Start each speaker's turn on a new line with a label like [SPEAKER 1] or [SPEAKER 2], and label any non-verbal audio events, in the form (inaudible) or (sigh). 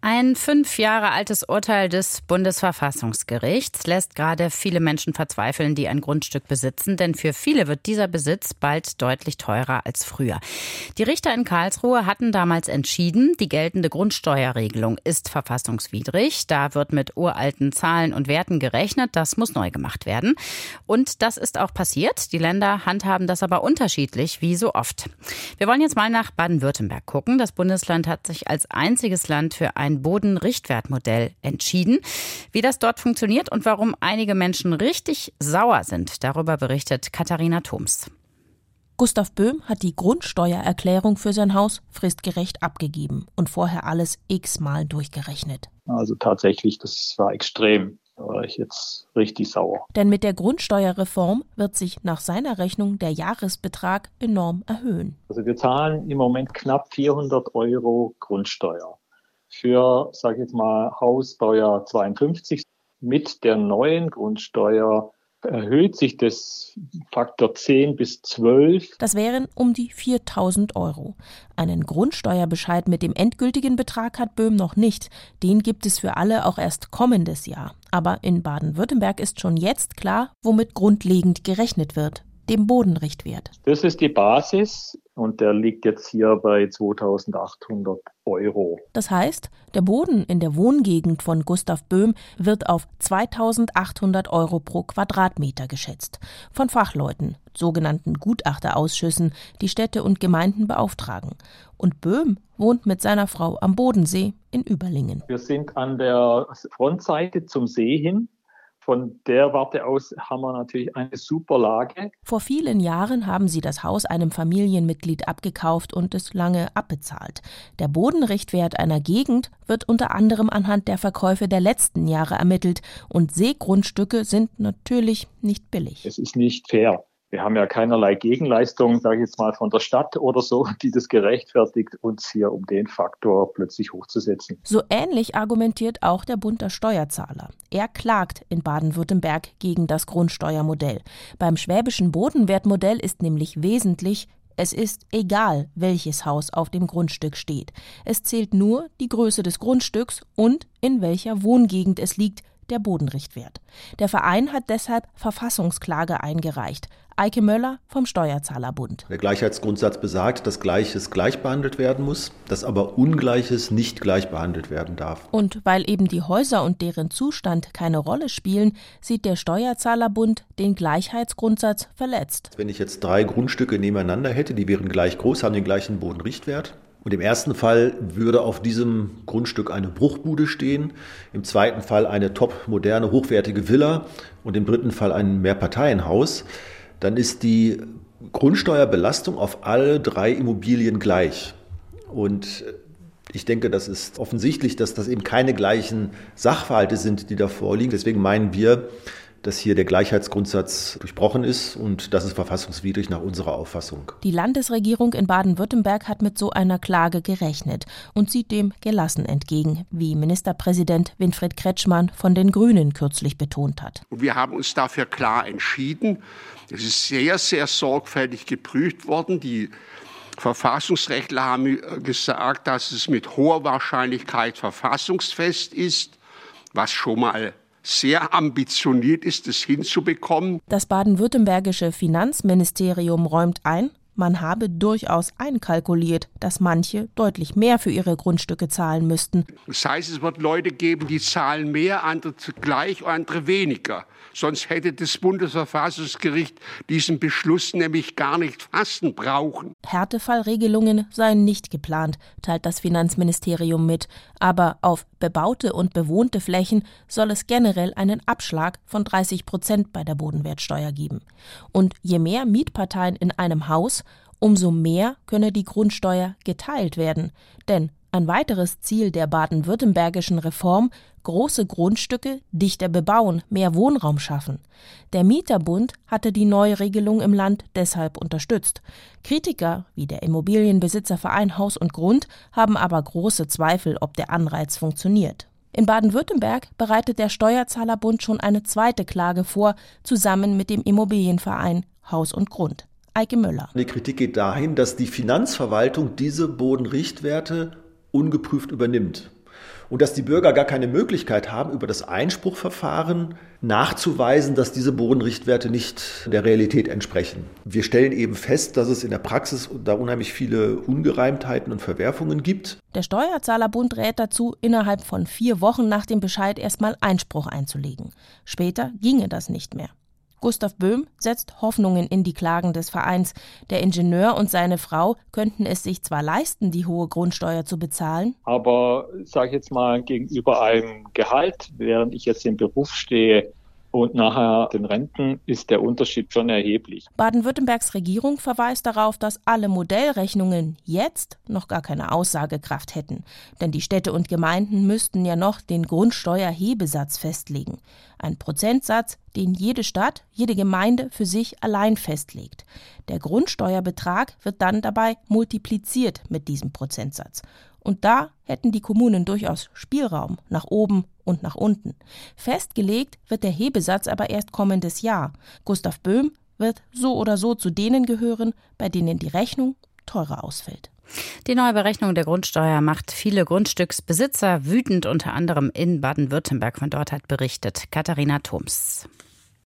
[SPEAKER 1] ein fünf Jahre altes Urteil des Bundesverfassungsgerichts lässt gerade viele Menschen verzweifeln, die ein Grundstück besitzen, denn für viele wird dieser Besitz bald deutlich teurer als früher. Die Richter in Karlsruhe hatten damals entschieden, die geltende Grundsteuerregelung ist verfassungswidrig. Da wird mit uralten Zahlen und Werten gerechnet, das muss neu gemacht werden. Und das ist auch passiert. Die Länder handhaben das aber unterschiedlich, wie so oft. Wir wollen jetzt mal nach Baden-Württemberg gucken. Das Bundesland hat sich als einziges Land für ein ein Bodenrichtwertmodell entschieden. Wie das dort funktioniert und warum einige Menschen richtig sauer sind, darüber berichtet Katharina Thoms.
[SPEAKER 2] Gustav Böhm hat die Grundsteuererklärung für sein Haus fristgerecht abgegeben und vorher alles x-mal durchgerechnet.
[SPEAKER 3] Also tatsächlich, das war extrem. Da war ich jetzt richtig sauer.
[SPEAKER 2] Denn mit der Grundsteuerreform wird sich nach seiner Rechnung der Jahresbetrag enorm erhöhen.
[SPEAKER 3] Also wir zahlen im Moment knapp 400 Euro Grundsteuer für, sage ich mal, Hausbaujahr 52. Mit der neuen Grundsteuer erhöht sich das Faktor 10 bis 12.
[SPEAKER 2] Das wären um die 4000 Euro. Einen Grundsteuerbescheid mit dem endgültigen Betrag hat Böhm noch nicht. Den gibt es für alle auch erst kommendes Jahr. Aber in Baden-Württemberg ist schon jetzt klar, womit grundlegend gerechnet wird dem Bodenrichtwert.
[SPEAKER 3] Das ist die Basis und der liegt jetzt hier bei 2800 Euro.
[SPEAKER 2] Das heißt, der Boden in der Wohngegend von Gustav Böhm wird auf 2800 Euro pro Quadratmeter geschätzt. Von Fachleuten, sogenannten Gutachterausschüssen, die Städte und Gemeinden beauftragen. Und Böhm wohnt mit seiner Frau am Bodensee in Überlingen.
[SPEAKER 3] Wir sind an der Frontseite zum See hin von der Warte aus haben wir natürlich eine super Lage.
[SPEAKER 2] Vor vielen Jahren haben sie das Haus einem Familienmitglied abgekauft und es lange abbezahlt. Der Bodenrichtwert einer Gegend wird unter anderem anhand der Verkäufe der letzten Jahre ermittelt und Seegrundstücke sind natürlich nicht billig.
[SPEAKER 3] Es ist nicht fair. Wir haben ja keinerlei Gegenleistung, sage ich jetzt mal, von der Stadt oder so, (laughs) die das gerechtfertigt, uns hier um den Faktor plötzlich hochzusetzen.
[SPEAKER 2] So ähnlich argumentiert auch der Bund der Steuerzahler. Er klagt in Baden-Württemberg gegen das Grundsteuermodell. Beim schwäbischen Bodenwertmodell ist nämlich wesentlich, es ist egal, welches Haus auf dem Grundstück steht. Es zählt nur die Größe des Grundstücks und in welcher Wohngegend es liegt, der Bodenrichtwert. Der Verein hat deshalb Verfassungsklage eingereicht. Eike Möller vom Steuerzahlerbund.
[SPEAKER 4] Der Gleichheitsgrundsatz besagt, dass Gleiches gleich behandelt werden muss, dass aber Ungleiches nicht gleich behandelt werden darf.
[SPEAKER 2] Und weil eben die Häuser und deren Zustand keine Rolle spielen, sieht der Steuerzahlerbund den Gleichheitsgrundsatz verletzt.
[SPEAKER 4] Wenn ich jetzt drei Grundstücke nebeneinander hätte, die wären gleich groß, haben den gleichen Bodenrichtwert, und im ersten Fall würde auf diesem Grundstück eine Bruchbude stehen, im zweiten Fall eine top moderne, hochwertige Villa und im dritten Fall ein Mehrparteienhaus dann ist die Grundsteuerbelastung auf alle drei Immobilien gleich. Und ich denke, das ist offensichtlich, dass das eben keine gleichen Sachverhalte sind, die da vorliegen. Deswegen meinen wir, dass hier der Gleichheitsgrundsatz durchbrochen ist und das ist verfassungswidrig nach unserer Auffassung.
[SPEAKER 2] Die Landesregierung in Baden-Württemberg hat mit so einer Klage gerechnet und sieht dem gelassen entgegen, wie Ministerpräsident Winfried Kretschmann von den Grünen kürzlich betont hat.
[SPEAKER 5] Und wir haben uns dafür klar entschieden. Es ist sehr, sehr sorgfältig geprüft worden. Die Verfassungsrechtler haben gesagt, dass es mit hoher Wahrscheinlichkeit verfassungsfest ist, was schon mal sehr ambitioniert ist, es hinzubekommen.
[SPEAKER 2] Das baden-württembergische Finanzministerium räumt ein, man habe durchaus einkalkuliert, dass manche deutlich mehr für ihre Grundstücke zahlen müssten.
[SPEAKER 5] Das heißt, es wird Leute geben, die zahlen mehr, andere gleich, andere weniger. Sonst hätte das Bundesverfassungsgericht diesen Beschluss nämlich gar nicht fassen brauchen.
[SPEAKER 2] Härtefallregelungen seien nicht geplant, teilt das Finanzministerium mit. Aber auf bebaute und bewohnte Flächen soll es generell einen Abschlag von 30 Prozent bei der Bodenwertsteuer geben. Und je mehr Mietparteien in einem Haus, umso mehr könne die Grundsteuer geteilt werden. Denn ein weiteres Ziel der baden-württembergischen Reform große Grundstücke dichter bebauen, mehr Wohnraum schaffen. Der Mieterbund hatte die neue Regelung im Land deshalb unterstützt. Kritiker wie der Immobilienbesitzerverein Haus und Grund haben aber große Zweifel, ob der Anreiz funktioniert. In Baden-Württemberg bereitet der Steuerzahlerbund schon eine zweite Klage vor, zusammen mit dem Immobilienverein Haus und Grund. Eike Müller.
[SPEAKER 4] Die Kritik geht dahin, dass die Finanzverwaltung diese Bodenrichtwerte ungeprüft übernimmt und dass die Bürger gar keine Möglichkeit haben, über das Einspruchverfahren nachzuweisen, dass diese Bodenrichtwerte nicht der Realität entsprechen. Wir stellen eben fest, dass es in der Praxis da unheimlich viele Ungereimtheiten und Verwerfungen gibt.
[SPEAKER 2] Der Steuerzahlerbund rät dazu, innerhalb von vier Wochen nach dem Bescheid erstmal Einspruch einzulegen. Später ginge das nicht mehr. Gustav Böhm setzt Hoffnungen in die Klagen des Vereins. Der Ingenieur und seine Frau könnten es sich zwar leisten, die hohe Grundsteuer zu bezahlen,
[SPEAKER 3] aber sage ich jetzt mal gegenüber einem Gehalt, während ich jetzt im Beruf stehe, und nachher den Renten ist der Unterschied schon erheblich.
[SPEAKER 2] Baden-Württembergs Regierung verweist darauf, dass alle Modellrechnungen jetzt noch gar keine Aussagekraft hätten. Denn die Städte und Gemeinden müssten ja noch den Grundsteuerhebesatz festlegen. Ein Prozentsatz, den jede Stadt, jede Gemeinde für sich allein festlegt. Der Grundsteuerbetrag wird dann dabei multipliziert mit diesem Prozentsatz. Und da hätten die Kommunen durchaus Spielraum nach oben und nach unten. Festgelegt wird der Hebesatz aber erst kommendes Jahr. Gustav Böhm wird so oder so zu denen gehören, bei denen die Rechnung teurer ausfällt.
[SPEAKER 1] Die neue Berechnung der Grundsteuer macht viele Grundstücksbesitzer wütend, unter anderem in Baden-Württemberg. Von dort hat berichtet Katharina Thoms.